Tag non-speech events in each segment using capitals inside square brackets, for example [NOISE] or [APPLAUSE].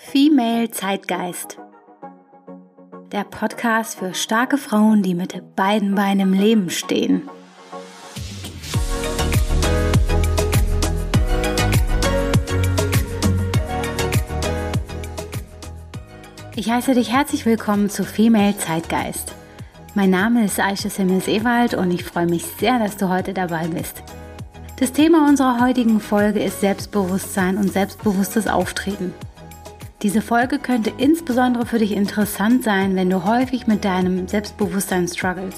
Female Zeitgeist. Der Podcast für starke Frauen, die mit beiden Beinen im Leben stehen. Ich heiße dich herzlich willkommen zu Female Zeitgeist. Mein Name ist Aisha Simmels Ewald und ich freue mich sehr, dass du heute dabei bist. Das Thema unserer heutigen Folge ist Selbstbewusstsein und selbstbewusstes Auftreten. Diese Folge könnte insbesondere für dich interessant sein, wenn du häufig mit deinem Selbstbewusstsein struggles.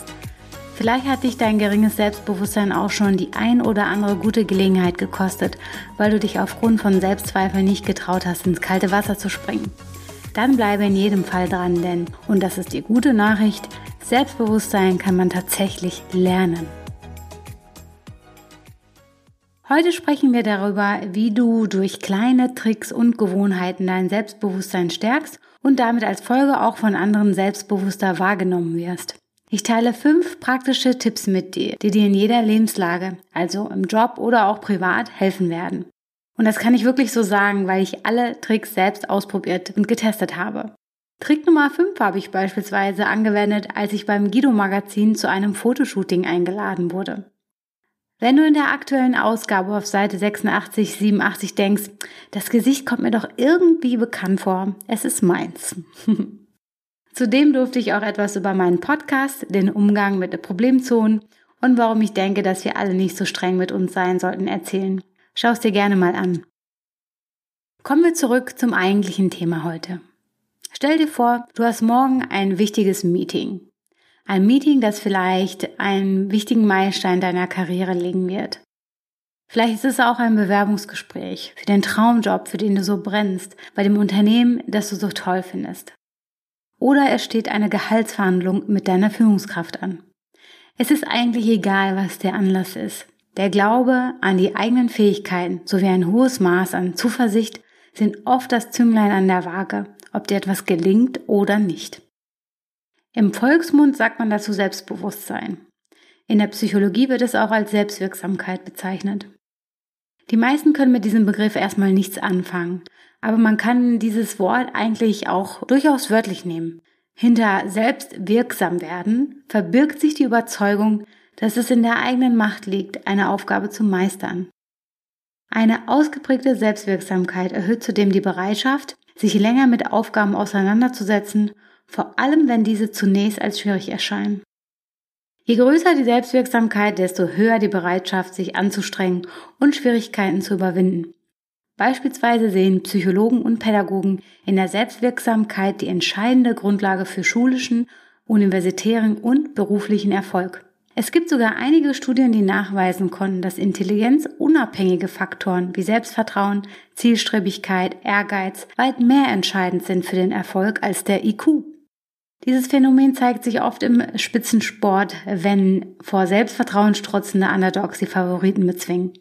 Vielleicht hat dich dein geringes Selbstbewusstsein auch schon die ein oder andere gute Gelegenheit gekostet, weil du dich aufgrund von Selbstzweifeln nicht getraut hast, ins kalte Wasser zu springen. Dann bleibe in jedem Fall dran, denn, und das ist die gute Nachricht, Selbstbewusstsein kann man tatsächlich lernen. Heute sprechen wir darüber, wie du durch kleine Tricks und Gewohnheiten dein Selbstbewusstsein stärkst und damit als Folge auch von anderen selbstbewusster wahrgenommen wirst. Ich teile fünf praktische Tipps mit dir, die dir in jeder Lebenslage, also im Job oder auch privat, helfen werden. Und das kann ich wirklich so sagen, weil ich alle Tricks selbst ausprobiert und getestet habe. Trick Nummer 5 habe ich beispielsweise angewendet, als ich beim Guido Magazin zu einem Fotoshooting eingeladen wurde. Wenn du in der aktuellen Ausgabe auf Seite 86, 87 denkst, das Gesicht kommt mir doch irgendwie bekannt vor, es ist meins. [LAUGHS] Zudem durfte ich auch etwas über meinen Podcast, den Umgang mit Problemzonen und warum ich denke, dass wir alle nicht so streng mit uns sein sollten, erzählen. Schau es dir gerne mal an. Kommen wir zurück zum eigentlichen Thema heute. Stell dir vor, du hast morgen ein wichtiges Meeting. Ein Meeting, das vielleicht einen wichtigen Meilenstein deiner Karriere legen wird. Vielleicht ist es auch ein Bewerbungsgespräch für den Traumjob, für den du so brennst, bei dem Unternehmen, das du so toll findest. Oder es steht eine Gehaltsverhandlung mit deiner Führungskraft an. Es ist eigentlich egal, was der Anlass ist. Der Glaube an die eigenen Fähigkeiten sowie ein hohes Maß an Zuversicht sind oft das Zünglein an der Waage, ob dir etwas gelingt oder nicht. Im Volksmund sagt man dazu Selbstbewusstsein. In der Psychologie wird es auch als Selbstwirksamkeit bezeichnet. Die meisten können mit diesem Begriff erstmal nichts anfangen, aber man kann dieses Wort eigentlich auch durchaus wörtlich nehmen. Hinter selbstwirksam werden verbirgt sich die Überzeugung, dass es in der eigenen Macht liegt, eine Aufgabe zu meistern. Eine ausgeprägte Selbstwirksamkeit erhöht zudem die Bereitschaft, sich länger mit Aufgaben auseinanderzusetzen vor allem wenn diese zunächst als schwierig erscheinen. Je größer die Selbstwirksamkeit, desto höher die Bereitschaft, sich anzustrengen und Schwierigkeiten zu überwinden. Beispielsweise sehen Psychologen und Pädagogen in der Selbstwirksamkeit die entscheidende Grundlage für schulischen, universitären und beruflichen Erfolg. Es gibt sogar einige Studien, die nachweisen konnten, dass intelligenzunabhängige Faktoren wie Selbstvertrauen, Zielstrebigkeit, Ehrgeiz weit mehr entscheidend sind für den Erfolg als der IQ. Dieses Phänomen zeigt sich oft im Spitzensport, wenn vor Selbstvertrauen strotzende Underdogs die Favoriten bezwingen.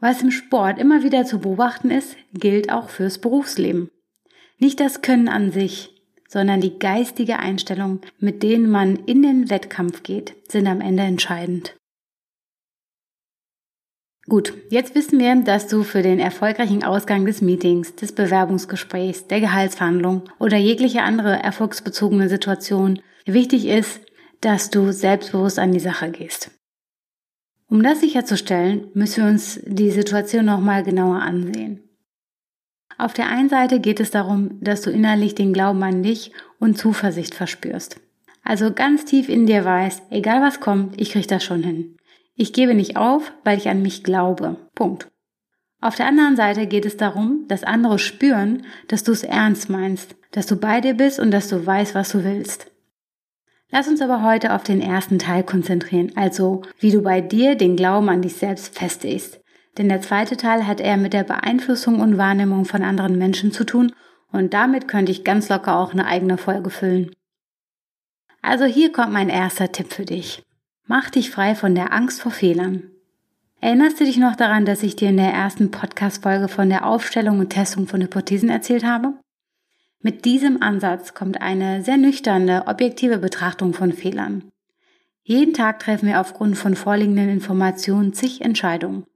Was im Sport immer wieder zu beobachten ist, gilt auch fürs Berufsleben. Nicht das Können an sich, sondern die geistige Einstellung, mit denen man in den Wettkampf geht, sind am Ende entscheidend. Gut, jetzt wissen wir, dass du für den erfolgreichen Ausgang des Meetings, des Bewerbungsgesprächs, der Gehaltsverhandlung oder jegliche andere erfolgsbezogene Situation wichtig ist, dass du selbstbewusst an die Sache gehst. Um das sicherzustellen, müssen wir uns die Situation nochmal genauer ansehen. Auf der einen Seite geht es darum, dass du innerlich den Glauben an dich und Zuversicht verspürst. Also ganz tief in dir weißt, egal was kommt, ich krieg das schon hin. Ich gebe nicht auf, weil ich an mich glaube. Punkt. Auf der anderen Seite geht es darum, dass andere spüren, dass du es ernst meinst, dass du bei dir bist und dass du weißt, was du willst. Lass uns aber heute auf den ersten Teil konzentrieren, also wie du bei dir den Glauben an dich selbst festigst. Denn der zweite Teil hat eher mit der Beeinflussung und Wahrnehmung von anderen Menschen zu tun und damit könnte ich ganz locker auch eine eigene Folge füllen. Also hier kommt mein erster Tipp für dich. Mach dich frei von der Angst vor Fehlern. Erinnerst du dich noch daran, dass ich dir in der ersten Podcast-Folge von der Aufstellung und Testung von Hypothesen erzählt habe? Mit diesem Ansatz kommt eine sehr nüchterne, objektive Betrachtung von Fehlern. Jeden Tag treffen wir aufgrund von vorliegenden Informationen zig Entscheidungen.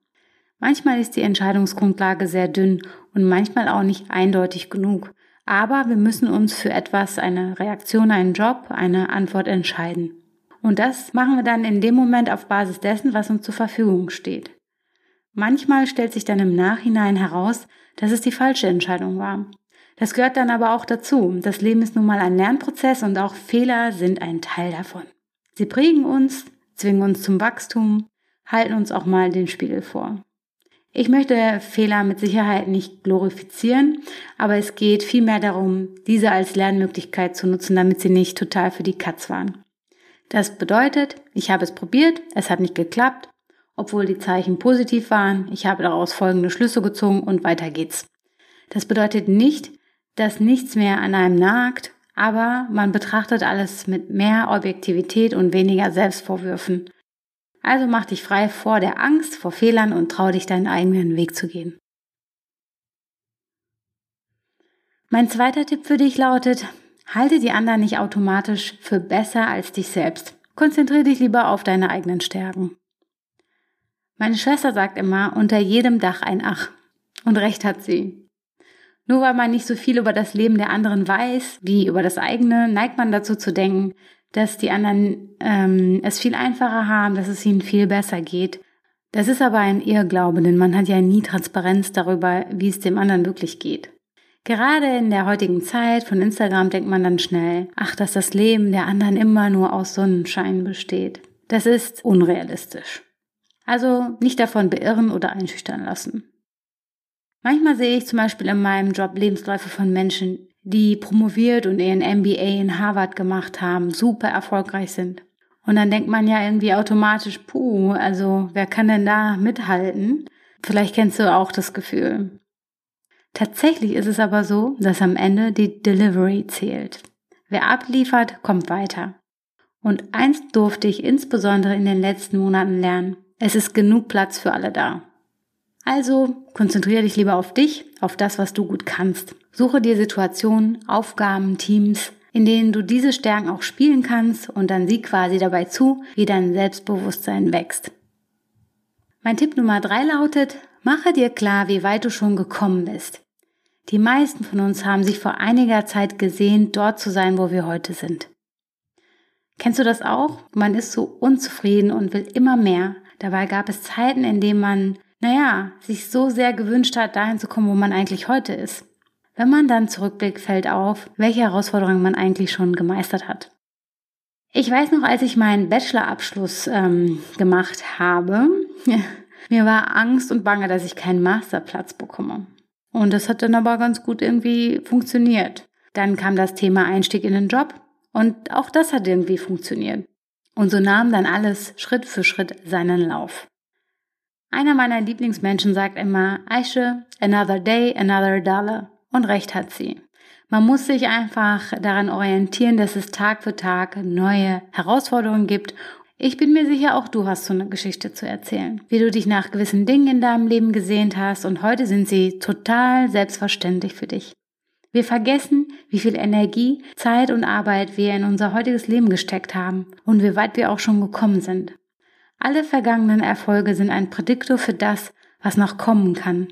Manchmal ist die Entscheidungsgrundlage sehr dünn und manchmal auch nicht eindeutig genug. Aber wir müssen uns für etwas, eine Reaktion, einen Job, eine Antwort entscheiden. Und das machen wir dann in dem Moment auf Basis dessen, was uns zur Verfügung steht. Manchmal stellt sich dann im Nachhinein heraus, dass es die falsche Entscheidung war. Das gehört dann aber auch dazu. Das Leben ist nun mal ein Lernprozess und auch Fehler sind ein Teil davon. Sie prägen uns, zwingen uns zum Wachstum, halten uns auch mal den Spiegel vor. Ich möchte Fehler mit Sicherheit nicht glorifizieren, aber es geht vielmehr darum, diese als Lernmöglichkeit zu nutzen, damit sie nicht total für die Katz waren. Das bedeutet, ich habe es probiert, es hat nicht geklappt, obwohl die Zeichen positiv waren, ich habe daraus folgende Schlüsse gezogen und weiter geht's. Das bedeutet nicht, dass nichts mehr an einem nagt, aber man betrachtet alles mit mehr Objektivität und weniger Selbstvorwürfen. Also mach dich frei vor der Angst, vor Fehlern und trau dich deinen eigenen Weg zu gehen. Mein zweiter Tipp für dich lautet, Halte die anderen nicht automatisch für besser als dich selbst. Konzentriere dich lieber auf deine eigenen Stärken. Meine Schwester sagt immer, unter jedem Dach ein Ach. Und recht hat sie. Nur weil man nicht so viel über das Leben der anderen weiß, wie über das eigene, neigt man dazu zu denken, dass die anderen ähm, es viel einfacher haben, dass es ihnen viel besser geht. Das ist aber ein Irrglaube, denn man hat ja nie Transparenz darüber, wie es dem anderen wirklich geht. Gerade in der heutigen Zeit von Instagram denkt man dann schnell, ach, dass das Leben der anderen immer nur aus Sonnenschein besteht. Das ist unrealistisch. Also nicht davon beirren oder einschüchtern lassen. Manchmal sehe ich zum Beispiel in meinem Job Lebensläufe von Menschen, die promoviert und ihren MBA in Harvard gemacht haben, super erfolgreich sind. Und dann denkt man ja irgendwie automatisch, puh, also wer kann denn da mithalten? Vielleicht kennst du auch das Gefühl. Tatsächlich ist es aber so, dass am Ende die Delivery zählt. Wer abliefert, kommt weiter. Und eins durfte ich insbesondere in den letzten Monaten lernen. Es ist genug Platz für alle da. Also konzentriere dich lieber auf dich, auf das, was du gut kannst. Suche dir Situationen, Aufgaben, Teams, in denen du diese Stärken auch spielen kannst und dann sieh quasi dabei zu, wie dein Selbstbewusstsein wächst. Mein Tipp Nummer drei lautet, mache dir klar, wie weit du schon gekommen bist. Die meisten von uns haben sich vor einiger Zeit gesehen, dort zu sein, wo wir heute sind. Kennst du das auch? Man ist so unzufrieden und will immer mehr. Dabei gab es Zeiten, in denen man, naja, sich so sehr gewünscht hat, dahin zu kommen, wo man eigentlich heute ist. Wenn man dann zurückblickt, fällt auf, welche Herausforderungen man eigentlich schon gemeistert hat. Ich weiß noch, als ich meinen Bachelorabschluss ähm, gemacht habe, [LAUGHS] mir war Angst und Bange, dass ich keinen Masterplatz bekomme. Und das hat dann aber ganz gut irgendwie funktioniert. Dann kam das Thema Einstieg in den Job und auch das hat irgendwie funktioniert. Und so nahm dann alles Schritt für Schritt seinen Lauf. Einer meiner Lieblingsmenschen sagt immer, Aische, another day, another dollar. Und recht hat sie. Man muss sich einfach daran orientieren, dass es Tag für Tag neue Herausforderungen gibt ich bin mir sicher, auch du hast so eine Geschichte zu erzählen, wie du dich nach gewissen Dingen in deinem Leben gesehnt hast und heute sind sie total selbstverständlich für dich. Wir vergessen, wie viel Energie, Zeit und Arbeit wir in unser heutiges Leben gesteckt haben und wie weit wir auch schon gekommen sind. Alle vergangenen Erfolge sind ein Prädiktor für das, was noch kommen kann.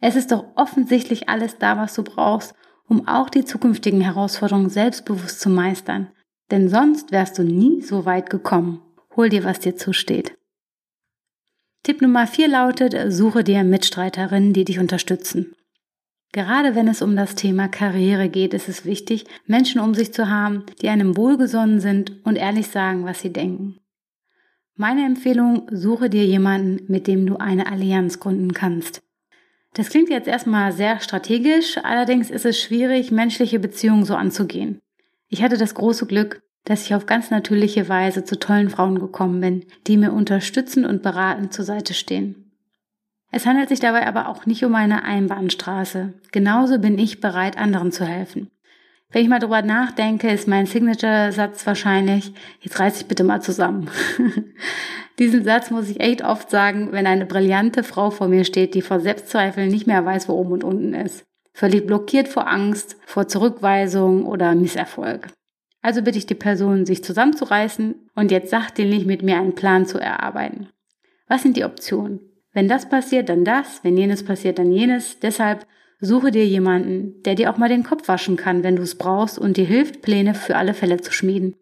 Es ist doch offensichtlich alles da, was du brauchst, um auch die zukünftigen Herausforderungen selbstbewusst zu meistern denn sonst wärst du nie so weit gekommen. Hol dir, was dir zusteht. Tipp Nummer 4 lautet, suche dir Mitstreiterinnen, die dich unterstützen. Gerade wenn es um das Thema Karriere geht, ist es wichtig, Menschen um sich zu haben, die einem wohlgesonnen sind und ehrlich sagen, was sie denken. Meine Empfehlung, suche dir jemanden, mit dem du eine Allianz gründen kannst. Das klingt jetzt erstmal sehr strategisch, allerdings ist es schwierig, menschliche Beziehungen so anzugehen. Ich hatte das große Glück, dass ich auf ganz natürliche Weise zu tollen Frauen gekommen bin, die mir unterstützend und beratend zur Seite stehen. Es handelt sich dabei aber auch nicht um eine Einbahnstraße. Genauso bin ich bereit, anderen zu helfen. Wenn ich mal drüber nachdenke, ist mein Signature-Satz wahrscheinlich, jetzt reiß ich bitte mal zusammen. [LAUGHS] Diesen Satz muss ich echt oft sagen, wenn eine brillante Frau vor mir steht, die vor Selbstzweifeln nicht mehr weiß, wo oben und unten ist völlig blockiert vor Angst, vor Zurückweisung oder Misserfolg. Also bitte ich die Person, sich zusammenzureißen und jetzt sachdienlich mit mir einen Plan zu erarbeiten. Was sind die Optionen? Wenn das passiert, dann das, wenn jenes passiert, dann jenes. Deshalb suche dir jemanden, der dir auch mal den Kopf waschen kann, wenn du es brauchst und dir hilft, Pläne für alle Fälle zu schmieden.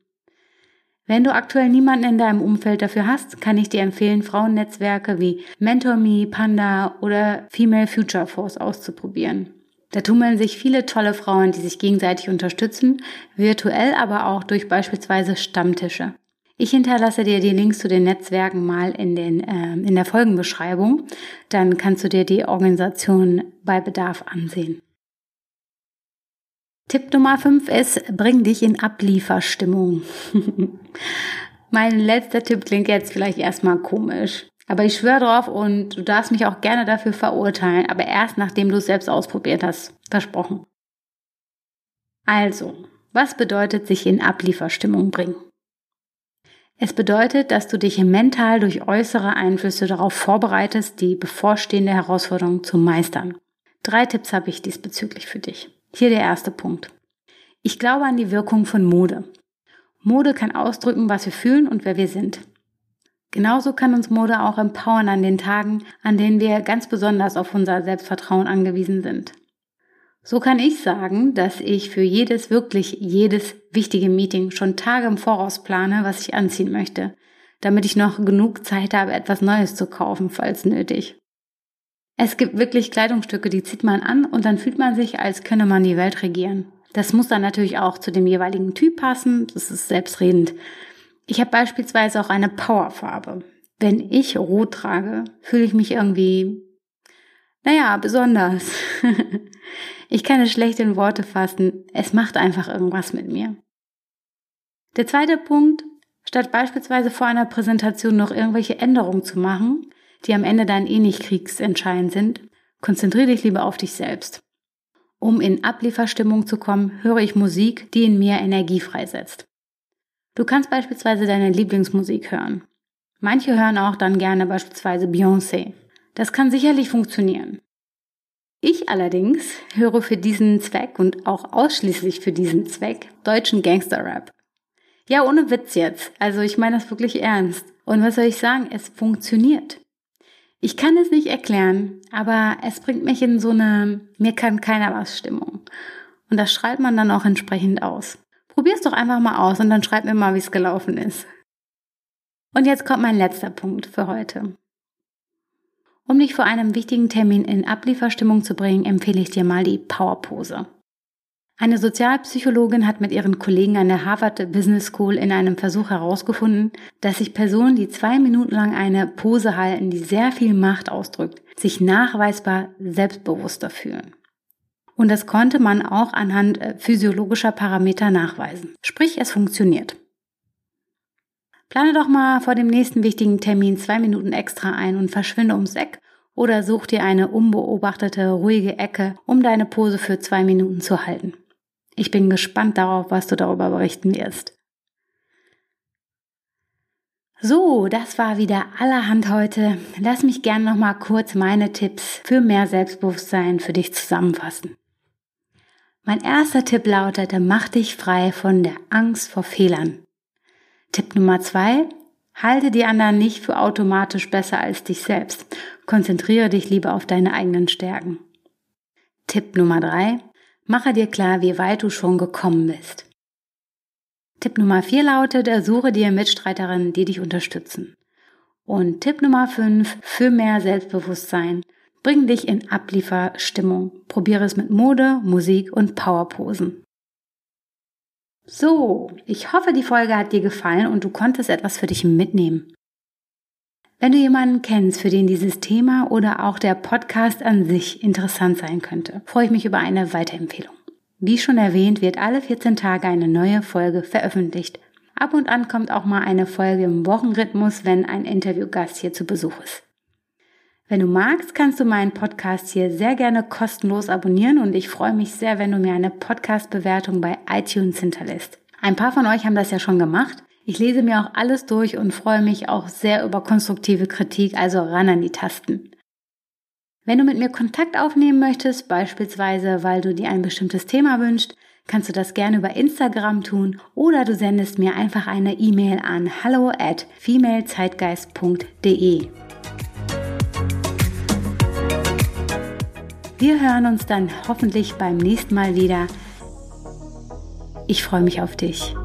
Wenn du aktuell niemanden in deinem Umfeld dafür hast, kann ich dir empfehlen, Frauennetzwerke wie MentorMe, Panda oder Female Future Force auszuprobieren. Da tummeln sich viele tolle Frauen, die sich gegenseitig unterstützen, virtuell aber auch durch beispielsweise Stammtische. Ich hinterlasse dir die Links zu den Netzwerken mal in, den, äh, in der Folgenbeschreibung. Dann kannst du dir die Organisation bei Bedarf ansehen. Tipp Nummer 5 ist, bring dich in Ablieferstimmung. [LAUGHS] mein letzter Tipp klingt jetzt vielleicht erstmal komisch. Aber ich schwöre drauf und du darfst mich auch gerne dafür verurteilen, aber erst nachdem du es selbst ausprobiert hast. Versprochen. Also, was bedeutet sich in Ablieferstimmung bringen? Es bedeutet, dass du dich mental durch äußere Einflüsse darauf vorbereitest, die bevorstehende Herausforderung zu meistern. Drei Tipps habe ich diesbezüglich für dich. Hier der erste Punkt. Ich glaube an die Wirkung von Mode. Mode kann ausdrücken, was wir fühlen und wer wir sind. Genauso kann uns Mode auch empowern an den Tagen, an denen wir ganz besonders auf unser Selbstvertrauen angewiesen sind. So kann ich sagen, dass ich für jedes, wirklich jedes wichtige Meeting schon Tage im Voraus plane, was ich anziehen möchte, damit ich noch genug Zeit habe, etwas Neues zu kaufen, falls nötig. Es gibt wirklich Kleidungsstücke, die zieht man an und dann fühlt man sich, als könne man die Welt regieren. Das muss dann natürlich auch zu dem jeweiligen Typ passen, das ist selbstredend. Ich habe beispielsweise auch eine Powerfarbe. Wenn ich rot trage, fühle ich mich irgendwie, naja, besonders. [LAUGHS] Ich kann es schlecht in Worte fassen. Es macht einfach irgendwas mit mir. Der zweite Punkt, statt beispielsweise vor einer Präsentation noch irgendwelche Änderungen zu machen, die am Ende dann eh nicht kriegsentscheidend sind, konzentriere dich lieber auf dich selbst. Um in Ablieferstimmung zu kommen, höre ich Musik, die in mir Energie freisetzt. Du kannst beispielsweise deine Lieblingsmusik hören. Manche hören auch dann gerne beispielsweise Beyoncé. Das kann sicherlich funktionieren. Ich allerdings höre für diesen Zweck und auch ausschließlich für diesen Zweck deutschen Gangster-Rap. Ja, ohne Witz jetzt. Also ich meine das wirklich ernst. Und was soll ich sagen? Es funktioniert. Ich kann es nicht erklären, aber es bringt mich in so eine mir kann keiner was Stimmung. Und das schreibt man dann auch entsprechend aus. Probier's doch einfach mal aus und dann schreib mir mal, wie es gelaufen ist. Und jetzt kommt mein letzter Punkt für heute. Um dich vor einem wichtigen Termin in Ablieferstimmung zu bringen, empfehle ich dir mal die Powerpose. Eine Sozialpsychologin hat mit ihren Kollegen an der Harvard Business School in einem Versuch herausgefunden, dass sich Personen, die zwei Minuten lang eine Pose halten, die sehr viel Macht ausdrückt, sich nachweisbar selbstbewusster fühlen. Und das konnte man auch anhand äh, physiologischer Parameter nachweisen. Sprich, es funktioniert. Plane doch mal vor dem nächsten wichtigen Termin zwei Minuten extra ein und verschwinde ums Eck oder such dir eine unbeobachtete, ruhige Ecke, um deine Pose für zwei Minuten zu halten. Ich bin gespannt darauf, was du darüber berichten wirst. So, das war wieder allerhand heute. Lass mich gern noch mal kurz meine Tipps für mehr Selbstbewusstsein für dich zusammenfassen. Mein erster Tipp lautete, mach dich frei von der Angst vor Fehlern. Tipp Nummer zwei, halte die anderen nicht für automatisch besser als dich selbst. Konzentriere dich lieber auf deine eigenen Stärken. Tipp Nummer drei, mache dir klar, wie weit du schon gekommen bist. Tipp Nummer vier lautet, suche dir Mitstreiterinnen, die dich unterstützen. Und Tipp Nummer fünf, für mehr Selbstbewusstsein. Bring dich in Ablieferstimmung. Probiere es mit Mode, Musik und Powerposen. So, ich hoffe, die Folge hat dir gefallen und du konntest etwas für dich mitnehmen. Wenn du jemanden kennst, für den dieses Thema oder auch der Podcast an sich interessant sein könnte, freue ich mich über eine Weiterempfehlung. Wie schon erwähnt, wird alle 14 Tage eine neue Folge veröffentlicht. Ab und an kommt auch mal eine Folge im Wochenrhythmus, wenn ein Interviewgast hier zu Besuch ist. Wenn du magst, kannst du meinen Podcast hier sehr gerne kostenlos abonnieren und ich freue mich sehr, wenn du mir eine Podcast-Bewertung bei iTunes hinterlässt. Ein paar von euch haben das ja schon gemacht. Ich lese mir auch alles durch und freue mich auch sehr über konstruktive Kritik, also ran an die Tasten. Wenn du mit mir Kontakt aufnehmen möchtest, beispielsweise weil du dir ein bestimmtes Thema wünschst, kannst du das gerne über Instagram tun oder du sendest mir einfach eine E-Mail an hallo at femalezeitgeist.de. Wir hören uns dann hoffentlich beim nächsten Mal wieder. Ich freue mich auf dich.